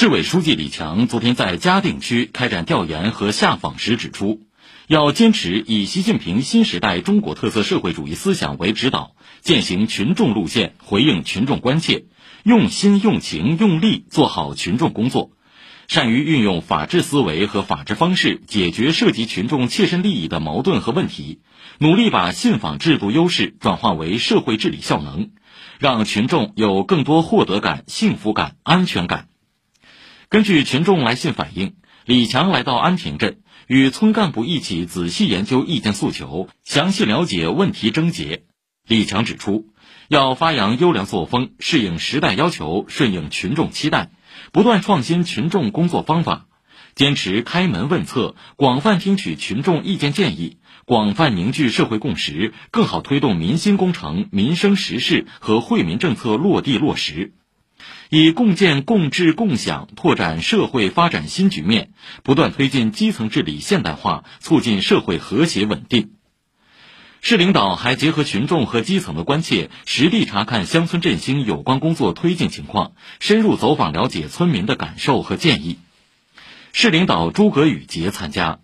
市委书记李强昨天在嘉定区开展调研和下访时指出，要坚持以习近平新时代中国特色社会主义思想为指导，践行群众路线，回应群众关切，用心、用情、用力做好群众工作，善于运用法治思维和法治方式解决涉及群众切身利益的矛盾和问题，努力把信访制度优势转化为社会治理效能，让群众有更多获得感、幸福感、安全感。根据群众来信反映，李强来到安亭镇，与村干部一起仔细研究意见诉求，详细了解问题症结。李强指出，要发扬优良作风，适应时代要求，顺应群众期待，不断创新群众工作方法，坚持开门问策，广泛听取群众意见建议，广泛凝聚社会共识，更好推动民心工程、民生实事和惠民政策落地落实。以共建共治共享拓展社会发展新局面，不断推进基层治理现代化，促进社会和谐稳定。市领导还结合群众和基层的关切，实地查看乡村振兴有关工作推进情况，深入走访了解村民的感受和建议。市领导诸葛宇杰参加。